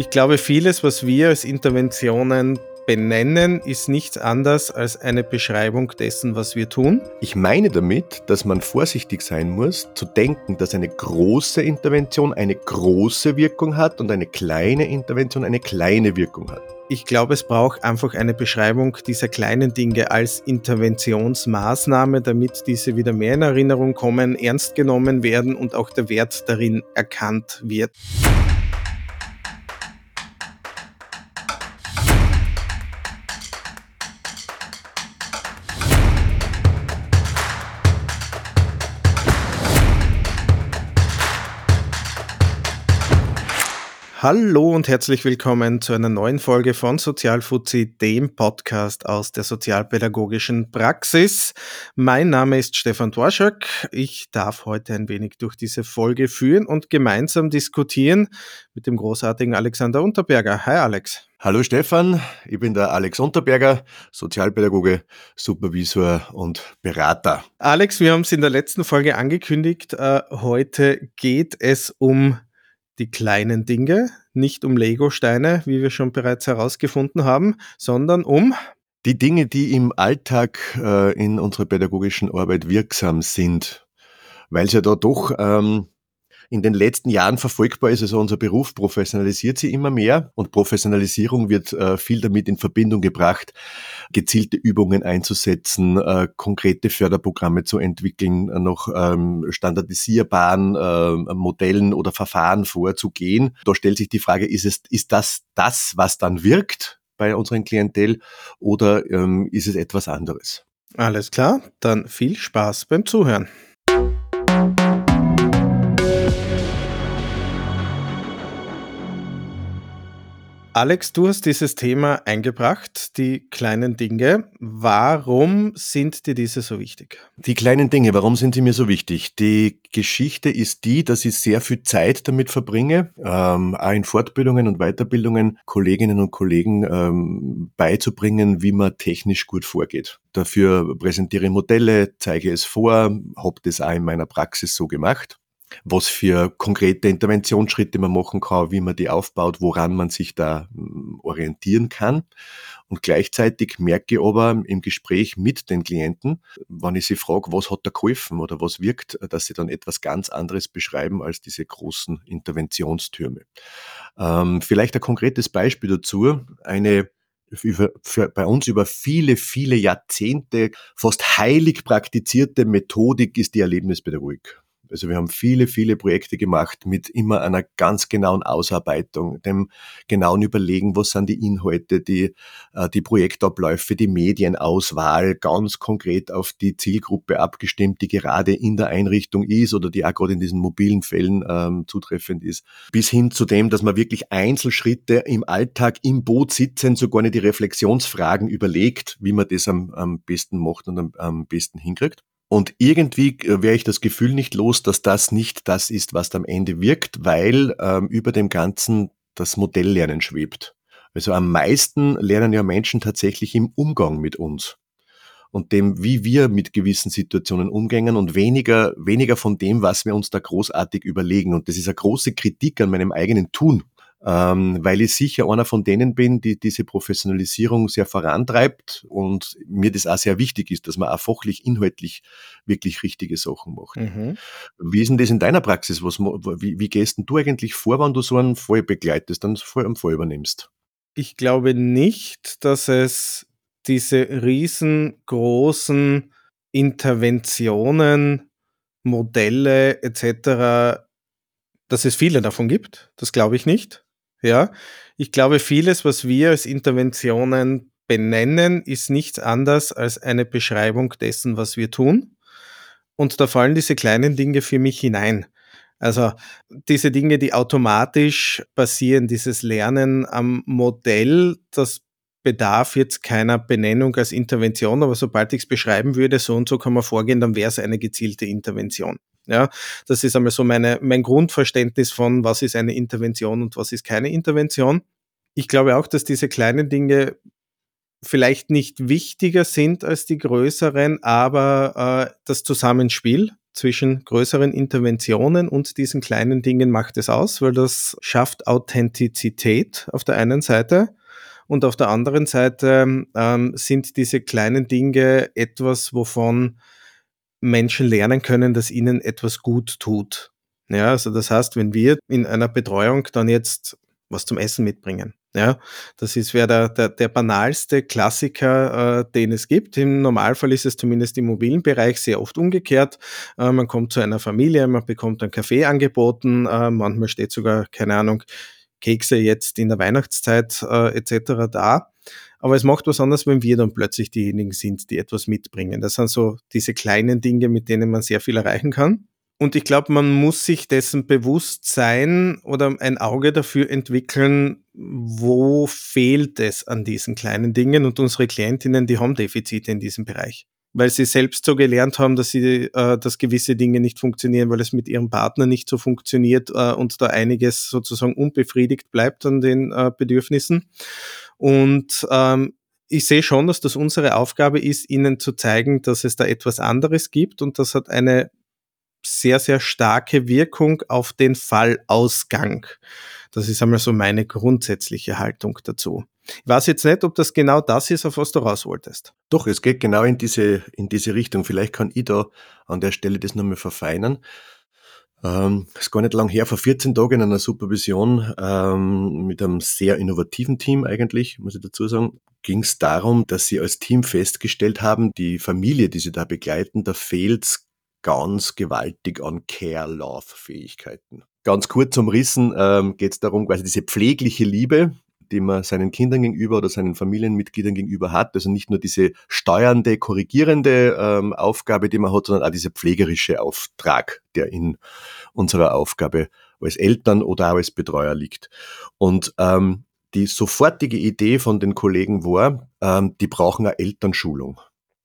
Ich glaube, vieles, was wir als Interventionen benennen, ist nichts anderes als eine Beschreibung dessen, was wir tun. Ich meine damit, dass man vorsichtig sein muss, zu denken, dass eine große Intervention eine große Wirkung hat und eine kleine Intervention eine kleine Wirkung hat. Ich glaube, es braucht einfach eine Beschreibung dieser kleinen Dinge als Interventionsmaßnahme, damit diese wieder mehr in Erinnerung kommen, ernst genommen werden und auch der Wert darin erkannt wird. Hallo und herzlich willkommen zu einer neuen Folge von Sozialfuzzi, dem Podcast aus der sozialpädagogischen Praxis. Mein Name ist Stefan Dworschak. Ich darf heute ein wenig durch diese Folge führen und gemeinsam diskutieren mit dem großartigen Alexander Unterberger. Hi Alex. Hallo Stefan, ich bin der Alex Unterberger, Sozialpädagoge, Supervisor und Berater. Alex, wir haben es in der letzten Folge angekündigt. Äh, heute geht es um die kleinen Dinge, nicht um Lego-Steine, wie wir schon bereits herausgefunden haben, sondern um die Dinge, die im Alltag äh, in unserer pädagogischen Arbeit wirksam sind, weil es ja da doch ähm, in den letzten Jahren verfolgbar ist. Also unser Beruf professionalisiert sich immer mehr und Professionalisierung wird äh, viel damit in Verbindung gebracht, gezielte Übungen einzusetzen, äh, konkrete Förderprogramme zu entwickeln, äh, noch ähm, standardisierbaren Modellen oder Verfahren vorzugehen. Da stellt sich die Frage, ist es, ist das das, was dann wirkt bei unseren Klientel oder ähm, ist es etwas anderes? Alles klar, dann viel Spaß beim Zuhören. Alex, du hast dieses Thema eingebracht, die kleinen Dinge. Warum sind dir diese so wichtig? Die kleinen Dinge, warum sind sie mir so wichtig? Die Geschichte ist die, dass ich sehr viel Zeit damit verbringe, ähm, auch in Fortbildungen und Weiterbildungen Kolleginnen und Kollegen ähm, beizubringen, wie man technisch gut vorgeht. Dafür präsentiere ich Modelle, zeige es vor, habe das auch in meiner Praxis so gemacht was für konkrete Interventionsschritte man machen kann, wie man die aufbaut, woran man sich da hm, orientieren kann. Und gleichzeitig merke ich aber im Gespräch mit den Klienten, wenn ich sie frage, was hat da geholfen oder was wirkt, dass sie dann etwas ganz anderes beschreiben als diese großen Interventionstürme. Ähm, vielleicht ein konkretes Beispiel dazu. Eine über, für, bei uns über viele, viele Jahrzehnte fast heilig praktizierte Methodik ist die Erlebnispädagogik. Also wir haben viele, viele Projekte gemacht mit immer einer ganz genauen Ausarbeitung, dem genauen Überlegen, was sind die Inhalte, die, äh, die Projektabläufe, die Medienauswahl, ganz konkret auf die Zielgruppe abgestimmt, die gerade in der Einrichtung ist oder die auch gerade in diesen mobilen Fällen ähm, zutreffend ist. Bis hin zu dem, dass man wirklich Einzelschritte im Alltag im Boot sitzen, sogar nicht die Reflexionsfragen überlegt, wie man das am, am besten macht und am, am besten hinkriegt. Und irgendwie äh, wäre ich das Gefühl nicht los, dass das nicht das ist, was am Ende wirkt, weil ähm, über dem Ganzen das Modelllernen schwebt. Also am meisten lernen ja Menschen tatsächlich im Umgang mit uns und dem, wie wir mit gewissen Situationen umgängen und weniger, weniger von dem, was wir uns da großartig überlegen. Und das ist eine große Kritik an meinem eigenen Tun ähm, weil ich sicher einer von denen bin, die diese Professionalisierung sehr vorantreibt und mir das auch sehr wichtig ist, dass man auch fachlich, inhaltlich wirklich richtige Sachen macht. Mhm. Wie ist denn das in deiner Praxis? Was, wie, wie gehst denn du eigentlich vor, wenn du so einen Fall begleitest, dann Fall am Fall übernimmst? Ich glaube nicht, dass es diese riesengroßen Interventionen, Modelle etc., dass es viele davon gibt. Das glaube ich nicht. Ja, ich glaube, vieles, was wir als Interventionen benennen, ist nichts anderes als eine Beschreibung dessen, was wir tun. Und da fallen diese kleinen Dinge für mich hinein. Also diese Dinge, die automatisch passieren, dieses Lernen am Modell, das bedarf jetzt keiner Benennung als Intervention, aber sobald ich es beschreiben würde, so und so kann man vorgehen, dann wäre es eine gezielte Intervention. Ja, das ist einmal so meine, mein Grundverständnis von, was ist eine Intervention und was ist keine Intervention. Ich glaube auch, dass diese kleinen Dinge vielleicht nicht wichtiger sind als die größeren, aber äh, das Zusammenspiel zwischen größeren Interventionen und diesen kleinen Dingen macht es aus, weil das schafft Authentizität auf der einen Seite und auf der anderen Seite ähm, sind diese kleinen Dinge etwas, wovon Menschen lernen können, dass ihnen etwas gut tut. Ja, also das heißt, wenn wir in einer Betreuung dann jetzt was zum Essen mitbringen. Ja, das ist wäre der, der, der banalste Klassiker, äh, den es gibt. Im Normalfall ist es zumindest im mobilen Bereich sehr oft umgekehrt. Äh, man kommt zu einer Familie, man bekommt einen Kaffee angeboten, äh, manchmal steht sogar, keine Ahnung, Kekse jetzt in der Weihnachtszeit äh, etc. da. Aber es macht was anderes, wenn wir dann plötzlich diejenigen sind, die etwas mitbringen. Das sind so diese kleinen Dinge, mit denen man sehr viel erreichen kann. Und ich glaube, man muss sich dessen bewusst sein oder ein Auge dafür entwickeln, wo fehlt es an diesen kleinen Dingen. Und unsere Klientinnen, die haben Defizite in diesem Bereich. Weil sie selbst so gelernt haben, dass sie, äh, dass gewisse Dinge nicht funktionieren, weil es mit ihrem Partner nicht so funktioniert äh, und da einiges sozusagen unbefriedigt bleibt an den äh, Bedürfnissen. Und ähm, ich sehe schon, dass das unsere Aufgabe ist, ihnen zu zeigen, dass es da etwas anderes gibt und das hat eine sehr, sehr starke Wirkung auf den Fallausgang. Das ist einmal so meine grundsätzliche Haltung dazu. Ich weiß jetzt nicht, ob das genau das ist, auf was du raus wolltest. Doch, es geht genau in diese, in diese Richtung. Vielleicht kann ich da an der Stelle das nochmal verfeinern. Ähm, ist gar nicht lang her, vor 14 Tagen in einer Supervision ähm, mit einem sehr innovativen Team eigentlich, muss ich dazu sagen, ging es darum, dass sie als Team festgestellt haben, die Familie, die sie da begleiten, da fehlt ganz gewaltig an Care-Love-Fähigkeiten. Ganz kurz umrissen ähm, geht es darum, quasi diese pflegliche Liebe, die man seinen Kindern gegenüber oder seinen Familienmitgliedern gegenüber hat. Also nicht nur diese steuernde, korrigierende ähm, Aufgabe, die man hat, sondern auch dieser pflegerische Auftrag, der in unserer Aufgabe als Eltern oder auch als Betreuer liegt. Und ähm, die sofortige Idee von den Kollegen war, ähm, die brauchen eine Elternschulung.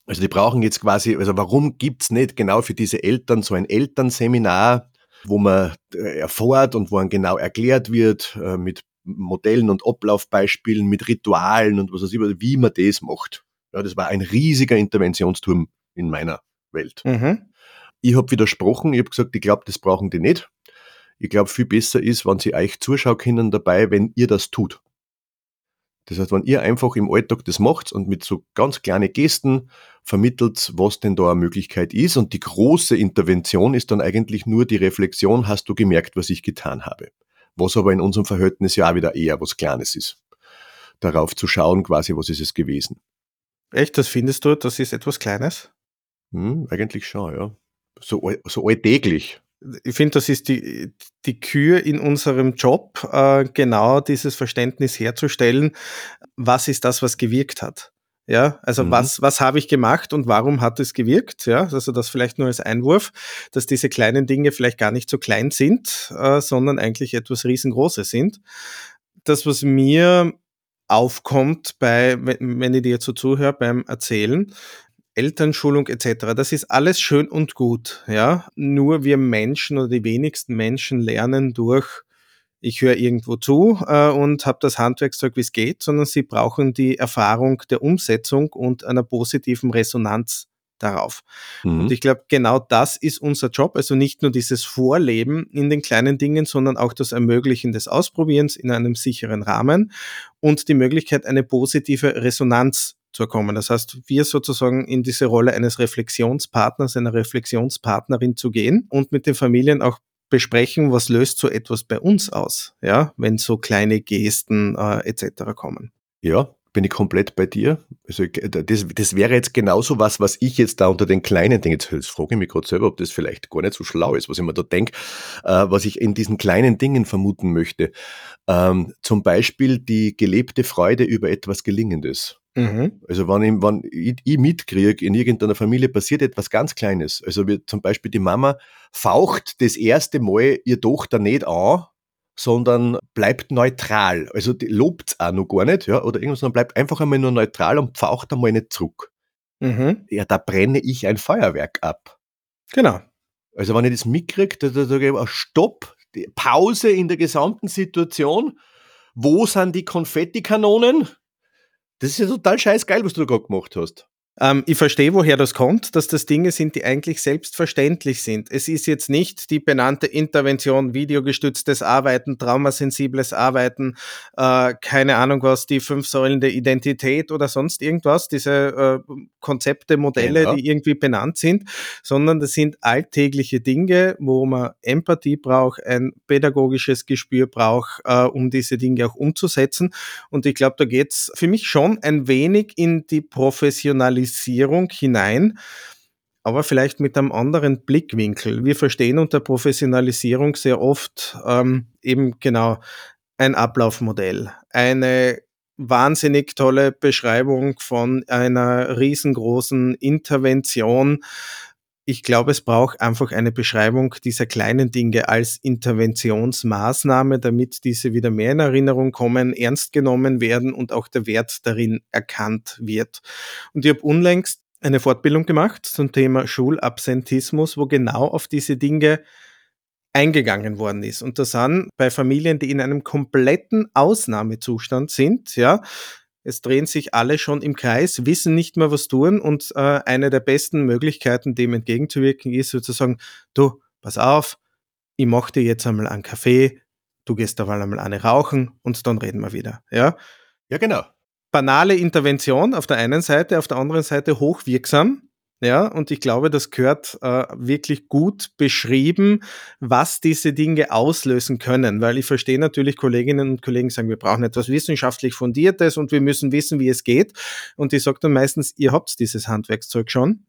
Also die brauchen jetzt quasi, also warum gibt's nicht genau für diese Eltern so ein Elternseminar, wo man äh, erfährt und wo einem genau erklärt wird, äh, mit Modellen und Ablaufbeispielen, mit Ritualen und was weiß ich, wie man das macht. Ja, das war ein riesiger Interventionsturm in meiner Welt. Mhm. Ich habe widersprochen, ich habe gesagt, ich glaube, das brauchen die nicht. Ich glaube, viel besser ist, wenn sie euch zuschauen können dabei, wenn ihr das tut. Das heißt, wenn ihr einfach im Alltag das macht und mit so ganz kleinen Gesten vermittelt, was denn da eine Möglichkeit ist. Und die große Intervention ist dann eigentlich nur die Reflexion, hast du gemerkt, was ich getan habe. Was aber in unserem Verhältnis ja auch wieder eher was Kleines ist. Darauf zu schauen, quasi, was ist es gewesen. Echt, das findest du, das ist etwas Kleines? Hm, eigentlich schon, ja. So, so alltäglich ich finde, das ist die, die Kür in unserem Job, äh, genau dieses Verständnis herzustellen, was ist das, was gewirkt hat. Ja, also mhm. was, was habe ich gemacht und warum hat es gewirkt? Ja, also das vielleicht nur als Einwurf, dass diese kleinen Dinge vielleicht gar nicht so klein sind, äh, sondern eigentlich etwas riesengroßes sind. Das, was mir aufkommt bei, wenn ich dir jetzt so zuhöre beim Erzählen, Elternschulung etc. Das ist alles schön und gut, ja. Nur wir Menschen oder die wenigsten Menschen lernen durch, ich höre irgendwo zu äh, und habe das Handwerkszeug, wie es geht, sondern sie brauchen die Erfahrung der Umsetzung und einer positiven Resonanz darauf. Mhm. Und ich glaube, genau das ist unser Job. Also nicht nur dieses Vorleben in den kleinen Dingen, sondern auch das Ermöglichen des Ausprobierens in einem sicheren Rahmen und die Möglichkeit, eine positive Resonanz zu kommen. Das heißt, wir sozusagen in diese Rolle eines Reflexionspartners, einer Reflexionspartnerin zu gehen und mit den Familien auch besprechen, was löst so etwas bei uns aus, ja, wenn so kleine Gesten äh, etc. kommen. Ja, bin ich komplett bei dir. Also das, das wäre jetzt genauso was, was ich jetzt da unter den kleinen Dingen, jetzt frage ich mich gerade selber, ob das vielleicht gar nicht so schlau ist, was ich mir da denke, äh, was ich in diesen kleinen Dingen vermuten möchte. Ähm, zum Beispiel die gelebte Freude über etwas Gelingendes. Mhm. Also wenn ich, wenn ich, ich mitkriege, in irgendeiner Familie passiert etwas ganz Kleines. Also wie zum Beispiel die Mama faucht das erste Mal ihr Tochter nicht an, sondern bleibt neutral. Also lobt auch noch gar nicht, ja, oder irgendwas, sondern bleibt einfach einmal nur neutral und faucht einmal nicht zurück. Mhm. Ja, da brenne ich ein Feuerwerk ab. Genau. Also wenn ich das mitkriege, da, gebe ich Stopp, Pause in der gesamten Situation. Wo sind die Konfettikanonen? Das ist ja total scheißgeil, was du da gerade gemacht hast. Ähm, ich verstehe, woher das kommt, dass das Dinge sind, die eigentlich selbstverständlich sind. Es ist jetzt nicht die benannte Intervention, videogestütztes Arbeiten, traumasensibles Arbeiten, äh, keine Ahnung was, die fünf Säulen der Identität oder sonst irgendwas, diese äh, Konzepte, Modelle, genau. die irgendwie benannt sind, sondern das sind alltägliche Dinge, wo man Empathie braucht, ein pädagogisches Gespür braucht, äh, um diese Dinge auch umzusetzen. Und ich glaube, da geht's für mich schon ein wenig in die Professionalisierung Professionalisierung hinein, aber vielleicht mit einem anderen Blickwinkel. Wir verstehen unter Professionalisierung sehr oft ähm, eben genau ein Ablaufmodell, eine wahnsinnig tolle Beschreibung von einer riesengroßen Intervention. Ich glaube, es braucht einfach eine Beschreibung dieser kleinen Dinge als Interventionsmaßnahme, damit diese wieder mehr in Erinnerung kommen, ernst genommen werden und auch der Wert darin erkannt wird. Und ich habe unlängst eine Fortbildung gemacht zum Thema Schulabsentismus, wo genau auf diese Dinge eingegangen worden ist. Und das sind bei Familien, die in einem kompletten Ausnahmezustand sind, ja, es drehen sich alle schon im Kreis, wissen nicht mehr, was tun und äh, eine der besten Möglichkeiten, dem entgegenzuwirken, ist sozusagen, du, pass auf, ich mach dir jetzt einmal einen Kaffee, du gehst da mal einmal eine rauchen und dann reden wir wieder. Ja, ja genau. Banale Intervention auf der einen Seite, auf der anderen Seite hochwirksam, ja, und ich glaube, das gehört äh, wirklich gut beschrieben, was diese Dinge auslösen können, weil ich verstehe natürlich Kolleginnen und Kollegen sagen, wir brauchen etwas wissenschaftlich Fundiertes und wir müssen wissen, wie es geht. Und ich sage dann meistens, ihr habt dieses Handwerkszeug schon.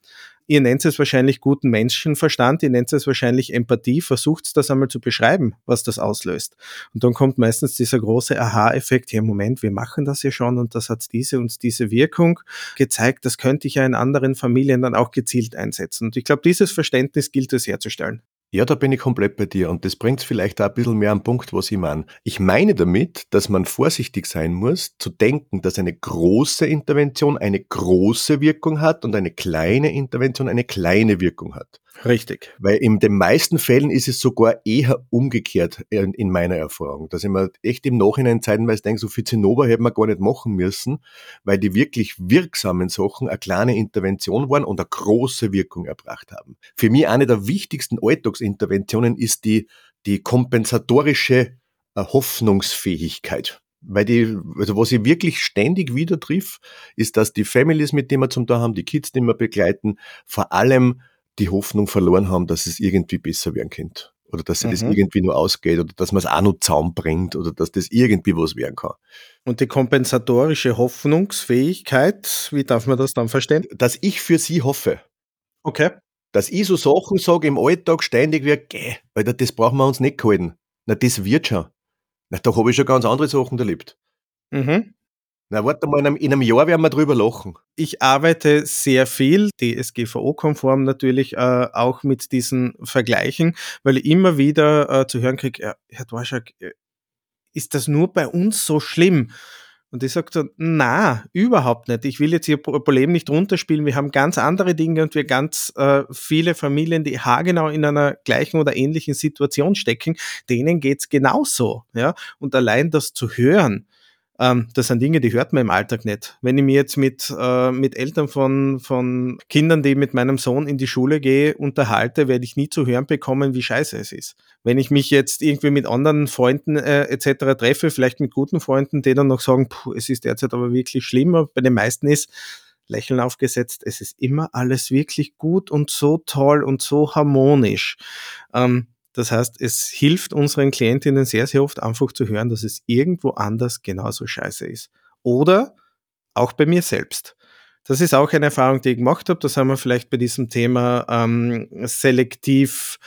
Ihr nennt es wahrscheinlich guten Menschenverstand, ihr nennt es wahrscheinlich Empathie, versucht das einmal zu beschreiben, was das auslöst. Und dann kommt meistens dieser große Aha-Effekt, ja Moment, wir machen das ja schon und das hat diese und diese Wirkung gezeigt, das könnte ich ja in anderen Familien dann auch gezielt einsetzen. Und ich glaube, dieses Verständnis gilt es herzustellen. Ja, da bin ich komplett bei dir und das bringt vielleicht auch ein bisschen mehr am Punkt, was ich meine. Ich meine damit, dass man vorsichtig sein muss, zu denken, dass eine große Intervention eine große Wirkung hat und eine kleine Intervention eine kleine Wirkung hat. Richtig. Weil in den meisten Fällen ist es sogar eher umgekehrt in meiner Erfahrung, dass ich mir echt im Nachhinein zeitenweise denke, so viel Zinnober hätten wir gar nicht machen müssen, weil die wirklich wirksamen Sachen eine kleine Intervention waren und eine große Wirkung erbracht haben. Für mich eine der wichtigsten Alltagsinterventionen ist die, die kompensatorische äh, Hoffnungsfähigkeit. Weil die, also was ich wirklich ständig wieder triff, ist, dass die Families, mit denen wir zum Teil haben, die Kids, die wir begleiten, vor allem die Hoffnung verloren haben, dass es irgendwie besser werden könnte. Oder dass sich mhm. das irgendwie nur ausgeht oder dass man es auch noch Zaum bringt oder dass das irgendwie was werden kann. Und die kompensatorische Hoffnungsfähigkeit, wie darf man das dann verstehen? Dass ich für sie hoffe. Okay. Dass ich so Sachen sage im Alltag ständig wie, geh, weil das brauchen wir uns nicht gehalten. Na, das wird schon. Na, da habe ich schon ganz andere Sachen erlebt. Mhm. Na, warte mal, in einem, in einem, Jahr werden wir drüber lachen. Ich arbeite sehr viel, DSGVO-konform natürlich, äh, auch mit diesen Vergleichen, weil ich immer wieder äh, zu hören kriege, Herr Dworschak, äh, ist das nur bei uns so schlimm? Und ich sage dann, na, überhaupt nicht. Ich will jetzt hier Problem nicht runterspielen. Wir haben ganz andere Dinge und wir ganz äh, viele Familien, die haargenau in einer gleichen oder ähnlichen Situation stecken, denen geht's genauso. Ja? Und allein das zu hören, ähm, das sind Dinge, die hört man im Alltag nicht. Wenn ich mir jetzt mit, äh, mit Eltern von, von Kindern, die mit meinem Sohn in die Schule gehe, unterhalte, werde ich nie zu hören bekommen, wie scheiße es ist. Wenn ich mich jetzt irgendwie mit anderen Freunden äh, etc. treffe, vielleicht mit guten Freunden, die dann noch sagen, puh, es ist derzeit aber wirklich schlimmer, bei den meisten ist, Lächeln aufgesetzt, es ist immer alles wirklich gut und so toll und so harmonisch. Ähm, das heißt, es hilft unseren Klientinnen sehr, sehr oft einfach zu hören, dass es irgendwo anders genauso scheiße ist. Oder auch bei mir selbst. Das ist auch eine Erfahrung, die ich gemacht habe. Das haben wir vielleicht bei diesem Thema ähm, selektiv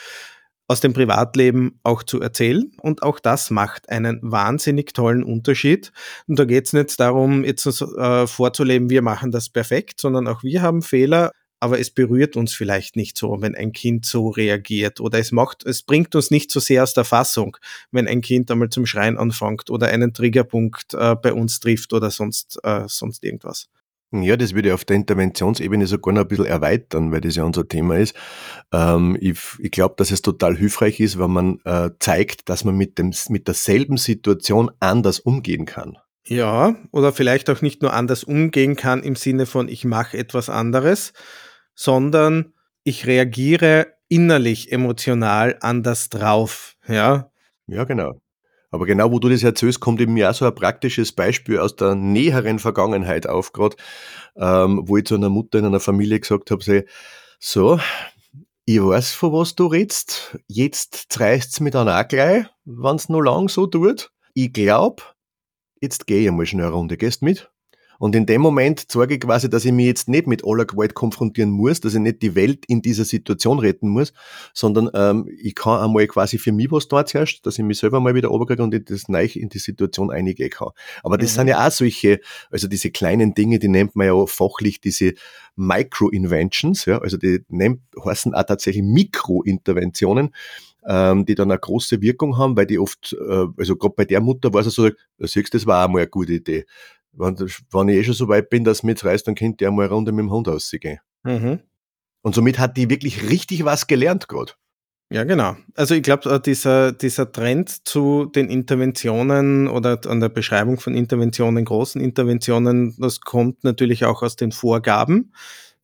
aus dem Privatleben auch zu erzählen. Und auch das macht einen wahnsinnig tollen Unterschied. Und da geht es nicht darum, jetzt äh, vorzuleben, wir machen das perfekt, sondern auch wir haben Fehler aber es berührt uns vielleicht nicht so, wenn ein Kind so reagiert oder es macht, es bringt uns nicht so sehr aus der Fassung, wenn ein Kind einmal zum Schreien anfängt oder einen Triggerpunkt äh, bei uns trifft oder sonst, äh, sonst irgendwas. Ja, das würde ich auf der Interventionsebene sogar noch ein bisschen erweitern, weil das ja unser Thema ist. Ähm, ich ich glaube, dass es total hilfreich ist, wenn man äh, zeigt, dass man mit, dem, mit derselben Situation anders umgehen kann. Ja, oder vielleicht auch nicht nur anders umgehen kann im Sinne von ich mache etwas anderes, sondern ich reagiere innerlich emotional anders drauf, ja? Ja, genau. Aber genau, wo du das erzählst, kommt eben ja so ein praktisches Beispiel aus der näheren Vergangenheit auf, gerade, ähm, wo ich zu einer Mutter in einer Familie gesagt habe, so, ich weiß, von was du redst, jetzt reißt's mir dann auch gleich, wenn's noch lang so tut. Ich glaub, jetzt geh ich mal schnell eine Runde, gehst mit? Und in dem Moment zeige ich quasi, dass ich mich jetzt nicht mit aller Gewalt konfrontieren muss, dass ich nicht die Welt in dieser Situation retten muss, sondern ähm, ich kann einmal quasi für mich was dort herrscht, dass ich mich selber mal wieder runterkriege und in das neu in die Situation eingehen kann. Aber das mhm. sind ja auch solche, also diese kleinen Dinge, die nennt man ja fachlich diese Micro-Inventions, ja, also die nennt, heißen auch tatsächlich Mikrointerventionen, ähm, die dann eine große Wirkung haben, weil die oft, äh, also gerade bei der Mutter war es so, du siehst, das war auch mal eine gute Idee wenn, wenn ich eh schon so weit bin, dass mich reißt, dann könnte ich mal eine Runde mit dem Hund ausgehen. Mhm. Und somit hat die wirklich richtig was gelernt gerade. Ja, genau. Also ich glaube, äh, dieser, dieser Trend zu den Interventionen oder an der Beschreibung von Interventionen, großen Interventionen, das kommt natürlich auch aus den Vorgaben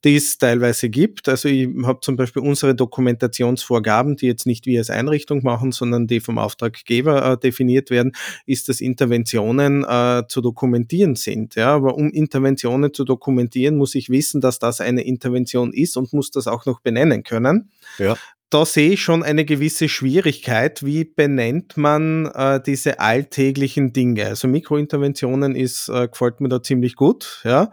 die es teilweise gibt. Also ich habe zum Beispiel unsere Dokumentationsvorgaben, die jetzt nicht wir als Einrichtung machen, sondern die vom Auftraggeber äh, definiert werden, ist, dass Interventionen äh, zu dokumentieren sind. Ja, aber um Interventionen zu dokumentieren, muss ich wissen, dass das eine Intervention ist und muss das auch noch benennen können. Ja da sehe ich schon eine gewisse Schwierigkeit. Wie benennt man äh, diese alltäglichen Dinge? Also Mikrointerventionen ist, äh, gefällt mir da ziemlich gut, ja.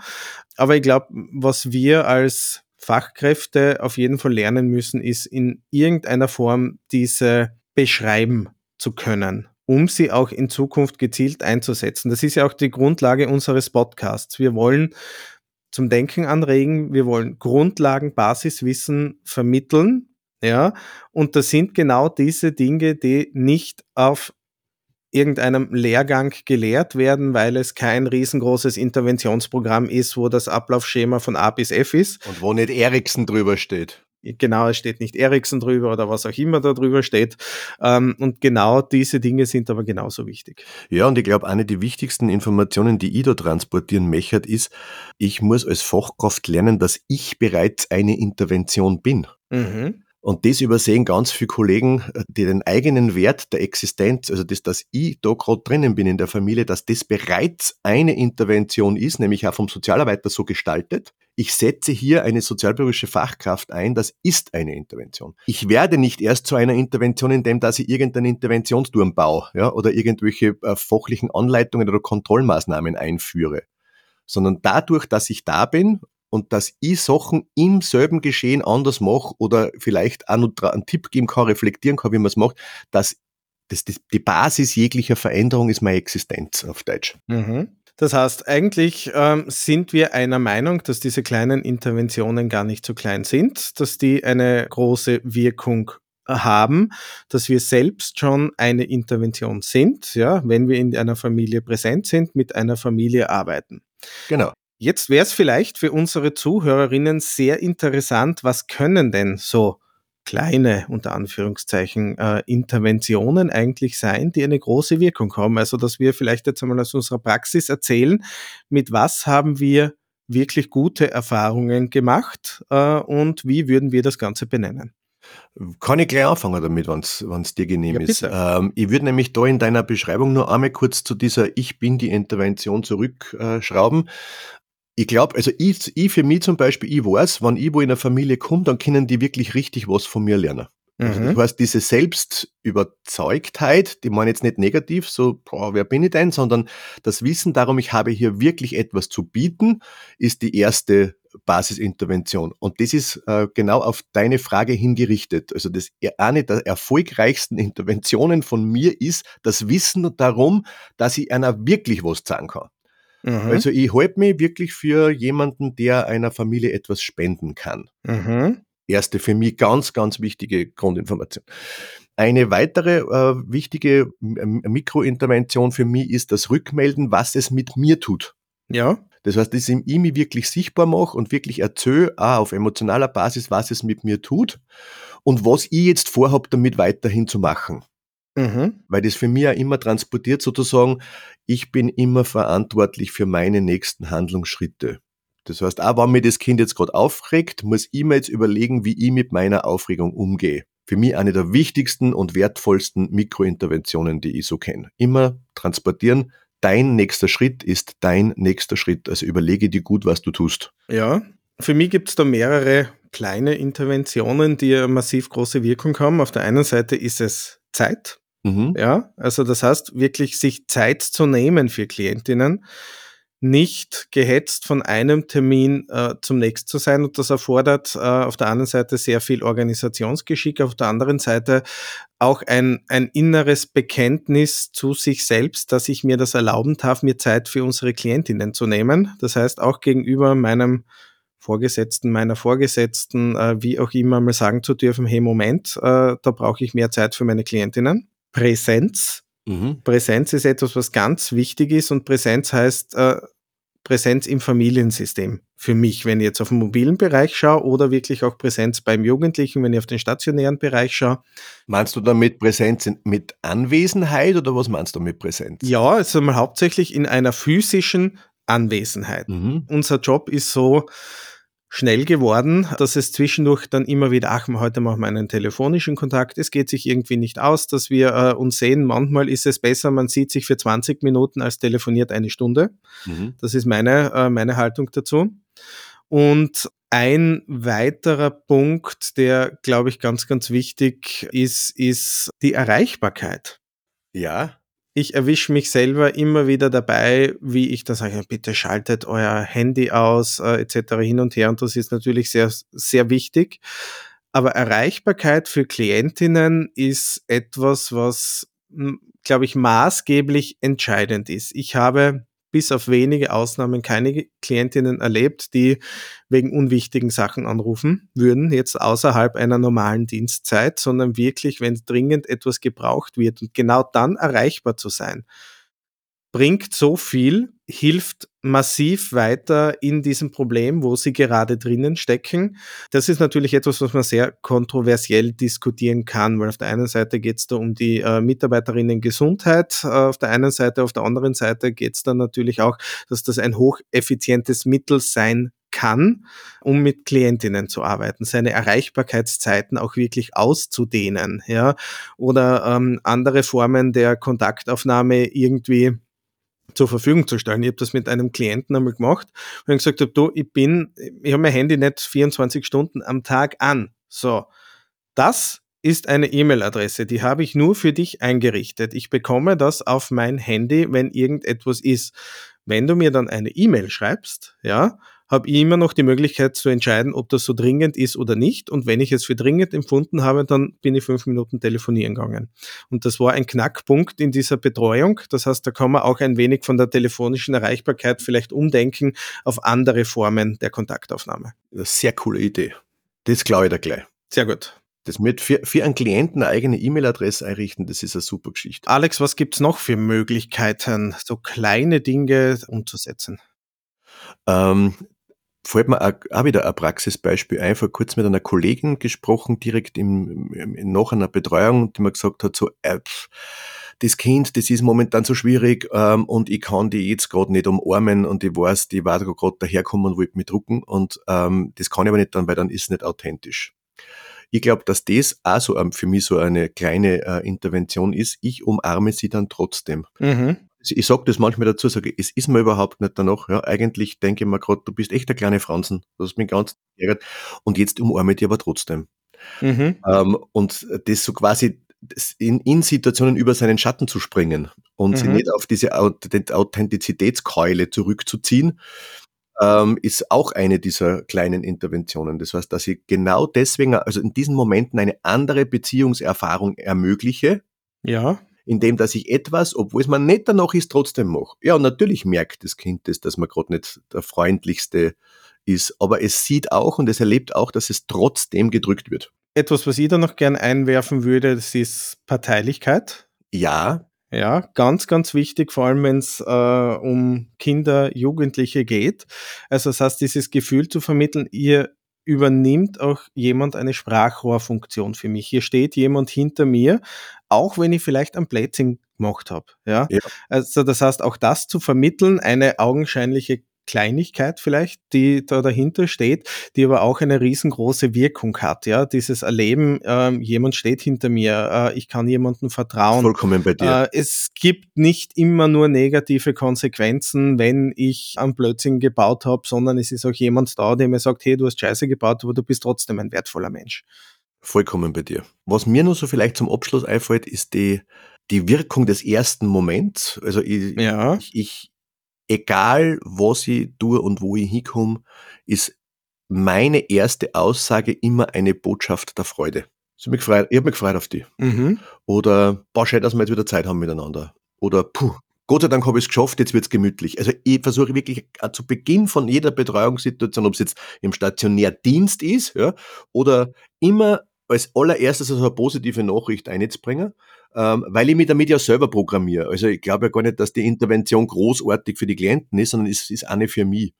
Aber ich glaube, was wir als Fachkräfte auf jeden Fall lernen müssen, ist in irgendeiner Form diese beschreiben zu können, um sie auch in Zukunft gezielt einzusetzen. Das ist ja auch die Grundlage unseres Podcasts. Wir wollen zum Denken anregen, wir wollen Grundlagen, Basiswissen vermitteln, ja, und das sind genau diese Dinge, die nicht auf irgendeinem Lehrgang gelehrt werden, weil es kein riesengroßes Interventionsprogramm ist, wo das Ablaufschema von A bis F ist. Und wo nicht Ericsson drüber steht. Genau, es steht nicht Ericsson drüber oder was auch immer da drüber steht. Ähm, und genau diese Dinge sind aber genauso wichtig. Ja, und ich glaube, eine der wichtigsten Informationen, die ich da transportieren möchte, ist, ich muss als Fachkraft lernen, dass ich bereits eine Intervention bin. Mhm. Und das übersehen ganz viele Kollegen, äh, die den eigenen Wert der Existenz, also das, dass ich da gerade drinnen bin in der Familie, dass das bereits eine Intervention ist, nämlich auch vom Sozialarbeiter so gestaltet. Ich setze hier eine sozialpädagogische Fachkraft ein, das ist eine Intervention. Ich werde nicht erst zu einer Intervention, indem dass ich irgendeinen Interventionsturm baue, ja, oder irgendwelche äh, fachlichen Anleitungen oder Kontrollmaßnahmen einführe sondern dadurch, dass ich da bin und dass ich Sachen im selben Geschehen anders mache oder vielleicht auch noch einen Tipp geben kann, reflektieren kann, wie man es macht, dass das, das, die Basis jeglicher Veränderung ist meine Existenz auf Deutsch. Mhm. Das heißt, eigentlich ähm, sind wir einer Meinung, dass diese kleinen Interventionen gar nicht so klein sind, dass die eine große Wirkung haben, dass wir selbst schon eine Intervention sind, ja, wenn wir in einer Familie präsent sind, mit einer Familie arbeiten. Genau. Jetzt wäre es vielleicht für unsere Zuhörerinnen sehr interessant, was können denn so kleine, unter Anführungszeichen, äh, Interventionen eigentlich sein, die eine große Wirkung haben. Also, dass wir vielleicht jetzt einmal aus unserer Praxis erzählen, mit was haben wir wirklich gute Erfahrungen gemacht äh, und wie würden wir das Ganze benennen? Kann ich gleich anfangen damit, wenn es dir genehm ja, ist. Ähm, ich würde nämlich da in deiner Beschreibung nur einmal kurz zu dieser Ich bin die Intervention zurückschrauben. Ich glaube, also ich, ich für mich zum Beispiel, ich weiß, wenn ich wo in eine Familie komme, dann können die wirklich richtig was von mir lernen. Also mhm. das heißt, diese Selbstüberzeugtheit, die meine jetzt nicht negativ, so, boah, wer bin ich denn, sondern das Wissen darum, ich habe hier wirklich etwas zu bieten, ist die erste Basisintervention. Und das ist äh, genau auf deine Frage hingerichtet. Also das eine der erfolgreichsten Interventionen von mir ist das Wissen darum, dass ich einer wirklich was sagen kann. Mhm. Also ich halte mich wirklich für jemanden, der einer Familie etwas spenden kann. Mhm. Erste für mich ganz, ganz wichtige Grundinformation. Eine weitere äh, wichtige Mikrointervention für mich ist das Rückmelden, was es mit mir tut. Ja. Das heißt, dass ich mich wirklich sichtbar mache und wirklich erzähle, ah, auf emotionaler Basis, was es mit mir tut und was ich jetzt vorhabe, damit weiterhin zu machen. Mhm. Weil das für mich ja immer transportiert sozusagen, ich bin immer verantwortlich für meine nächsten Handlungsschritte. Das heißt, auch wenn mir das Kind jetzt gerade aufregt, muss ich mir jetzt überlegen, wie ich mit meiner Aufregung umgehe. Für mich eine der wichtigsten und wertvollsten Mikrointerventionen, die ich so kenne. Immer transportieren, dein nächster Schritt ist dein nächster Schritt. Also überlege dir gut, was du tust. Ja, für mich gibt es da mehrere kleine Interventionen, die eine massiv große Wirkung haben. Auf der einen Seite ist es Zeit. Mhm. Ja, also das heißt, wirklich sich Zeit zu nehmen für Klientinnen nicht gehetzt von einem Termin äh, zum nächsten zu sein. Und das erfordert äh, auf der anderen Seite sehr viel Organisationsgeschick, auf der anderen Seite auch ein, ein inneres Bekenntnis zu sich selbst, dass ich mir das erlauben darf, mir Zeit für unsere Klientinnen zu nehmen. Das heißt, auch gegenüber meinem Vorgesetzten, meiner Vorgesetzten, äh, wie auch immer mal sagen zu dürfen, hey Moment, äh, da brauche ich mehr Zeit für meine Klientinnen. Präsenz. Mhm. Präsenz ist etwas, was ganz wichtig ist und Präsenz heißt äh, Präsenz im Familiensystem für mich, wenn ich jetzt auf den mobilen Bereich schaue oder wirklich auch Präsenz beim Jugendlichen, wenn ich auf den stationären Bereich schaue. Meinst du damit Präsenz mit Anwesenheit oder was meinst du mit Präsenz? Ja, also mal hauptsächlich in einer physischen Anwesenheit. Mhm. Unser Job ist so, schnell geworden, dass es zwischendurch dann immer wieder, ach, heute machen wir einen telefonischen Kontakt, es geht sich irgendwie nicht aus, dass wir äh, uns sehen. Manchmal ist es besser, man sieht sich für 20 Minuten als telefoniert eine Stunde. Mhm. Das ist meine, äh, meine Haltung dazu. Und ein weiterer Punkt, der, glaube ich, ganz, ganz wichtig ist, ist die Erreichbarkeit. Ja ich erwische mich selber immer wieder dabei, wie ich da sage, bitte schaltet euer Handy aus, äh, etc. hin und her. Und das ist natürlich sehr, sehr wichtig. Aber Erreichbarkeit für Klientinnen ist etwas, was, hm, glaube ich, maßgeblich entscheidend ist. Ich habe bis auf wenige Ausnahmen keine Klientinnen erlebt, die wegen unwichtigen Sachen anrufen würden, jetzt außerhalb einer normalen Dienstzeit, sondern wirklich, wenn dringend etwas gebraucht wird. Und genau dann erreichbar zu sein bringt so viel, hilft massiv weiter in diesem Problem, wo sie gerade drinnen stecken. Das ist natürlich etwas, was man sehr kontroversiell diskutieren kann, weil auf der einen Seite geht es da um die äh, Mitarbeiterinnen Gesundheit, äh, auf der einen Seite, auf der anderen Seite geht es dann natürlich auch, dass das ein hocheffizientes Mittel sein kann, um mit Klientinnen zu arbeiten, seine Erreichbarkeitszeiten auch wirklich auszudehnen, ja, oder ähm, andere Formen der Kontaktaufnahme irgendwie zur Verfügung zu stellen. Ich habe das mit einem Klienten einmal gemacht, wo ich gesagt habe, du, ich bin, ich habe mein Handy nicht 24 Stunden am Tag an. So, das ist eine E-Mail-Adresse, die habe ich nur für dich eingerichtet. Ich bekomme das auf mein Handy, wenn irgendetwas ist. Wenn du mir dann eine E-Mail schreibst, ja, habe ich immer noch die Möglichkeit zu entscheiden, ob das so dringend ist oder nicht. Und wenn ich es für dringend empfunden habe, dann bin ich fünf Minuten telefonieren gegangen. Und das war ein Knackpunkt in dieser Betreuung. Das heißt, da kann man auch ein wenig von der telefonischen Erreichbarkeit vielleicht umdenken auf andere Formen der Kontaktaufnahme. Sehr coole Idee. Das glaube ich da gleich. Sehr gut. Das mit für, für einen Klienten eine eigene E-Mail-Adresse einrichten, das ist eine super Geschichte. Alex, was gibt's noch für Möglichkeiten, so kleine Dinge umzusetzen? Ähm, fällt mir auch wieder ein Praxisbeispiel ein. Vor kurzem mit einer Kollegin gesprochen, direkt im, im, nach einer Betreuung, die mir gesagt hat, so, äh, das Kind, das ist momentan so schwierig ähm, und ich kann die jetzt gerade nicht umarmen und ich weiß, die war gerade daherkommen und wollte mich drucken und ähm, das kann ich aber nicht dann, weil dann ist es nicht authentisch. Ich glaube, dass das auch so für mich so eine kleine äh, Intervention ist. Ich umarme sie dann trotzdem. Mhm ich sage das manchmal dazu, sage, es ist mir überhaupt nicht danach. Ja, eigentlich denke ich mir gerade, du bist echt der kleine Franzen. Du hast mich ganz ärgert. Und jetzt umarme ich dich aber trotzdem. Mhm. Ähm, und das so quasi in, in, Situationen über seinen Schatten zu springen und mhm. sich nicht auf diese Authentizitätskeule zurückzuziehen, ähm, ist auch eine dieser kleinen Interventionen. Das heißt, dass ich genau deswegen, also in diesen Momenten eine andere Beziehungserfahrung ermögliche. Ja indem dass ich etwas, obwohl es mir nicht danach ist, trotzdem mache. Ja, natürlich merkt das Kind das, dass man gerade nicht der freundlichste ist, aber es sieht auch und es erlebt auch, dass es trotzdem gedrückt wird. Etwas, was ich da noch gern einwerfen würde, das ist Parteilichkeit. Ja. Ja, ganz, ganz wichtig, vor allem wenn es äh, um Kinder, Jugendliche geht. Also das heißt, dieses Gefühl zu vermitteln, ihr übernimmt auch jemand eine Sprachrohrfunktion für mich. Hier steht jemand hinter mir, auch wenn ich vielleicht ein Plätzchen gemacht habe. Ja? ja? Also das heißt, auch das zu vermitteln, eine augenscheinliche Kleinigkeit vielleicht, die da dahinter steht, die aber auch eine riesengroße Wirkung hat. Ja, dieses Erleben, äh, jemand steht hinter mir, äh, ich kann jemandem vertrauen. Vollkommen bei dir. Äh, es gibt nicht immer nur negative Konsequenzen, wenn ich einen Blödsinn gebaut habe, sondern es ist auch jemand da, der mir sagt, hey, du hast Scheiße gebaut, aber du bist trotzdem ein wertvoller Mensch. Vollkommen bei dir. Was mir nur so vielleicht zum Abschluss einfällt, ist die, die Wirkung des ersten Moments. Also ich, ja. ich, ich egal was ich tue und wo ich hinkomme, ist meine erste Aussage immer eine Botschaft der Freude. Ich habe mich gefreut, ich hab mich gefreut auf die. Mhm. Oder, boah, schön, dass wir jetzt wieder Zeit haben miteinander. Oder, puh, Gott sei Dank habe ich es geschafft, jetzt wird es gemütlich. Also ich versuche wirklich zu Beginn von jeder Betreuungssituation, ob es jetzt im Stationärdienst ist, ja, oder immer als allererstes also eine positive Nachricht einzubringen ähm, weil ich mich damit ja selber programmiere. Also ich glaube ja gar nicht, dass die Intervention großartig für die Klienten ist, sondern es ist eine für mich.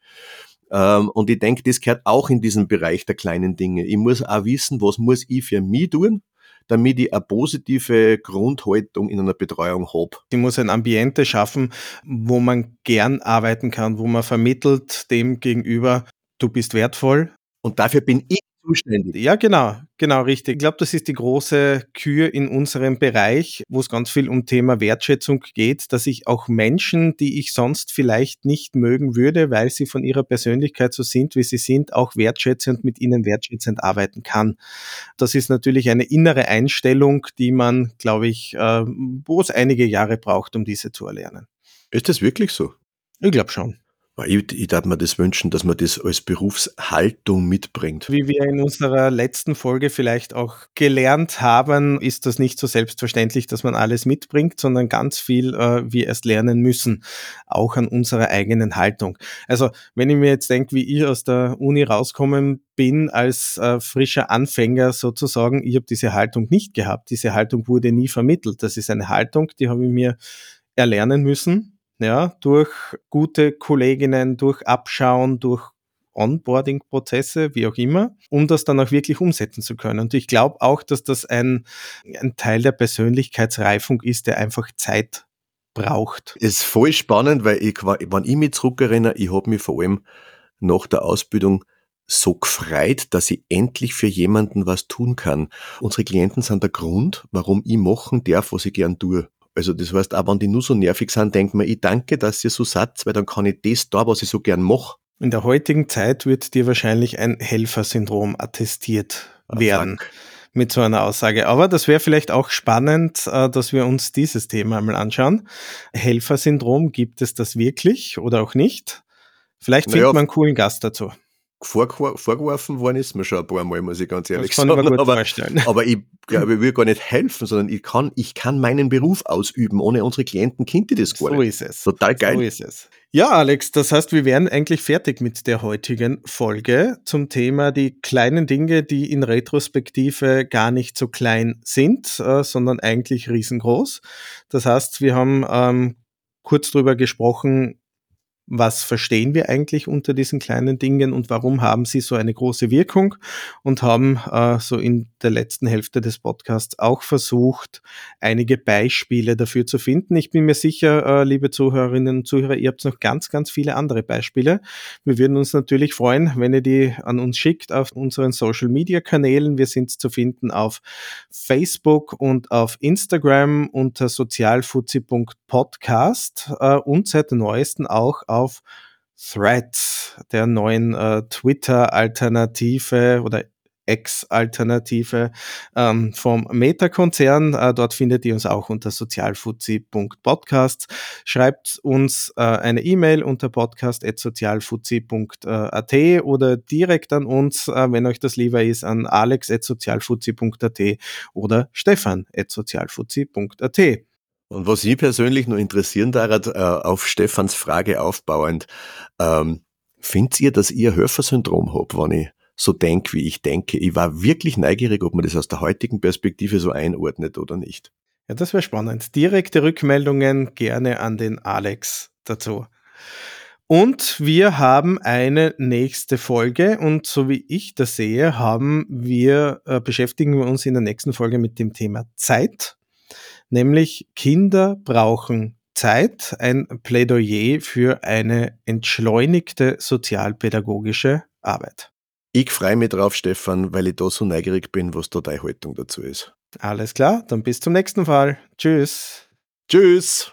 Ähm, und ich denke, das gehört auch in diesen Bereich der kleinen Dinge. Ich muss auch wissen, was muss ich für mich tun, damit ich eine positive Grundhaltung in einer Betreuung habe. Ich muss ein Ambiente schaffen, wo man gern arbeiten kann, wo man vermittelt dem gegenüber, du bist wertvoll. Und dafür bin ich zuständig. Ja, genau, genau, richtig. Ich glaube, das ist die große Kür in unserem Bereich, wo es ganz viel um Thema Wertschätzung geht, dass ich auch Menschen, die ich sonst vielleicht nicht mögen würde, weil sie von ihrer Persönlichkeit so sind, wie sie sind, auch wertschätze und mit ihnen wertschätzend arbeiten kann. Das ist natürlich eine innere Einstellung, die man, glaube ich, äh, wo es einige Jahre braucht, um diese zu erlernen. Ist das wirklich so? Ich glaube schon. Ich, ich darf mir das wünschen, dass man das als Berufshaltung mitbringt. Wie wir in unserer letzten Folge vielleicht auch gelernt haben, ist das nicht so selbstverständlich, dass man alles mitbringt, sondern ganz viel äh, wir erst lernen müssen, auch an unserer eigenen Haltung. Also wenn ich mir jetzt denke, wie ich aus der Uni rauskommen bin als äh, frischer Anfänger sozusagen, ich habe diese Haltung nicht gehabt. Diese Haltung wurde nie vermittelt. Das ist eine Haltung, die habe ich mir erlernen müssen ja, durch gute Kolleginnen, durch Abschauen, durch Onboarding-Prozesse, wie auch immer, um das dann auch wirklich umsetzen zu können. Und ich glaube auch, dass das ein, ein Teil der Persönlichkeitsreifung ist, der einfach Zeit braucht. Ist voll spannend, weil ich, wenn ich mich zurückerinnere, ich habe mich vor allem nach der Ausbildung so gefreut, dass ich endlich für jemanden was tun kann. Unsere Klienten sind der Grund, warum ich machen darf, was ich gern tue. Also das heißt, auch wenn die nur so nervig sind, denkt man, ich danke, dass ihr so seid, weil dann kann ich das da, was ich so gern mache. In der heutigen Zeit wird dir wahrscheinlich ein Helfersyndrom attestiert ah, werden. Fuck. Mit so einer Aussage. Aber das wäre vielleicht auch spannend, äh, dass wir uns dieses Thema einmal anschauen. Helfersyndrom, gibt es das wirklich oder auch nicht? Vielleicht naja, findet man einen coolen Gast dazu vorgeworfen worden ist mir schon ein paar Mal, muss ich ganz ehrlich sagen. Ich aber, vorstellen. aber ich glaube, ich will gar nicht helfen, sondern ich kann, ich kann meinen Beruf ausüben. Ohne unsere Klienten kennt ihr das gar so nicht. So ist es. Total geil. So ist es. Ja, Alex, das heißt, wir wären eigentlich fertig mit der heutigen Folge zum Thema die kleinen Dinge, die in Retrospektive gar nicht so klein sind, äh, sondern eigentlich riesengroß. Das heißt, wir haben ähm, kurz drüber gesprochen, was verstehen wir eigentlich unter diesen kleinen Dingen und warum haben sie so eine große Wirkung und haben äh, so in der letzten Hälfte des Podcasts auch versucht, einige Beispiele dafür zu finden. Ich bin mir sicher, äh, liebe Zuhörerinnen und Zuhörer, ihr habt noch ganz, ganz viele andere Beispiele. Wir würden uns natürlich freuen, wenn ihr die an uns schickt auf unseren Social Media Kanälen. Wir sind zu finden auf Facebook und auf Instagram unter sozialfuzzi.podcast äh, und seit neuesten auch auf Threads, der neuen äh, Twitter-Alternative oder Ex-Alternative ähm, vom Meta-Konzern. Äh, dort findet ihr uns auch unter sozialfuzzi.podcast. Schreibt uns äh, eine E-Mail unter podcast.sozialfuzzi.at oder direkt an uns, äh, wenn euch das lieber ist, an alex.sozialfuzzi.at oder stefan.sozialfuzzi.at. Und was Sie persönlich nur interessieren daran, äh, auf Stefans Frage aufbauend, ähm, findet ihr, dass ihr Helfersyndrom habt, wenn ich so denke, wie ich denke? Ich war wirklich neugierig, ob man das aus der heutigen Perspektive so einordnet oder nicht. Ja, das wäre spannend. Direkte Rückmeldungen gerne an den Alex dazu. Und wir haben eine nächste Folge und so wie ich das sehe, haben wir, äh, beschäftigen wir uns in der nächsten Folge mit dem Thema Zeit, nämlich Kinder brauchen Zeit, ein Plädoyer für eine entschleunigte sozialpädagogische Arbeit. Ich freue mich drauf, Stefan, weil ich da so neugierig bin, was da deine Haltung dazu ist. Alles klar, dann bis zum nächsten Fall. Tschüss. Tschüss.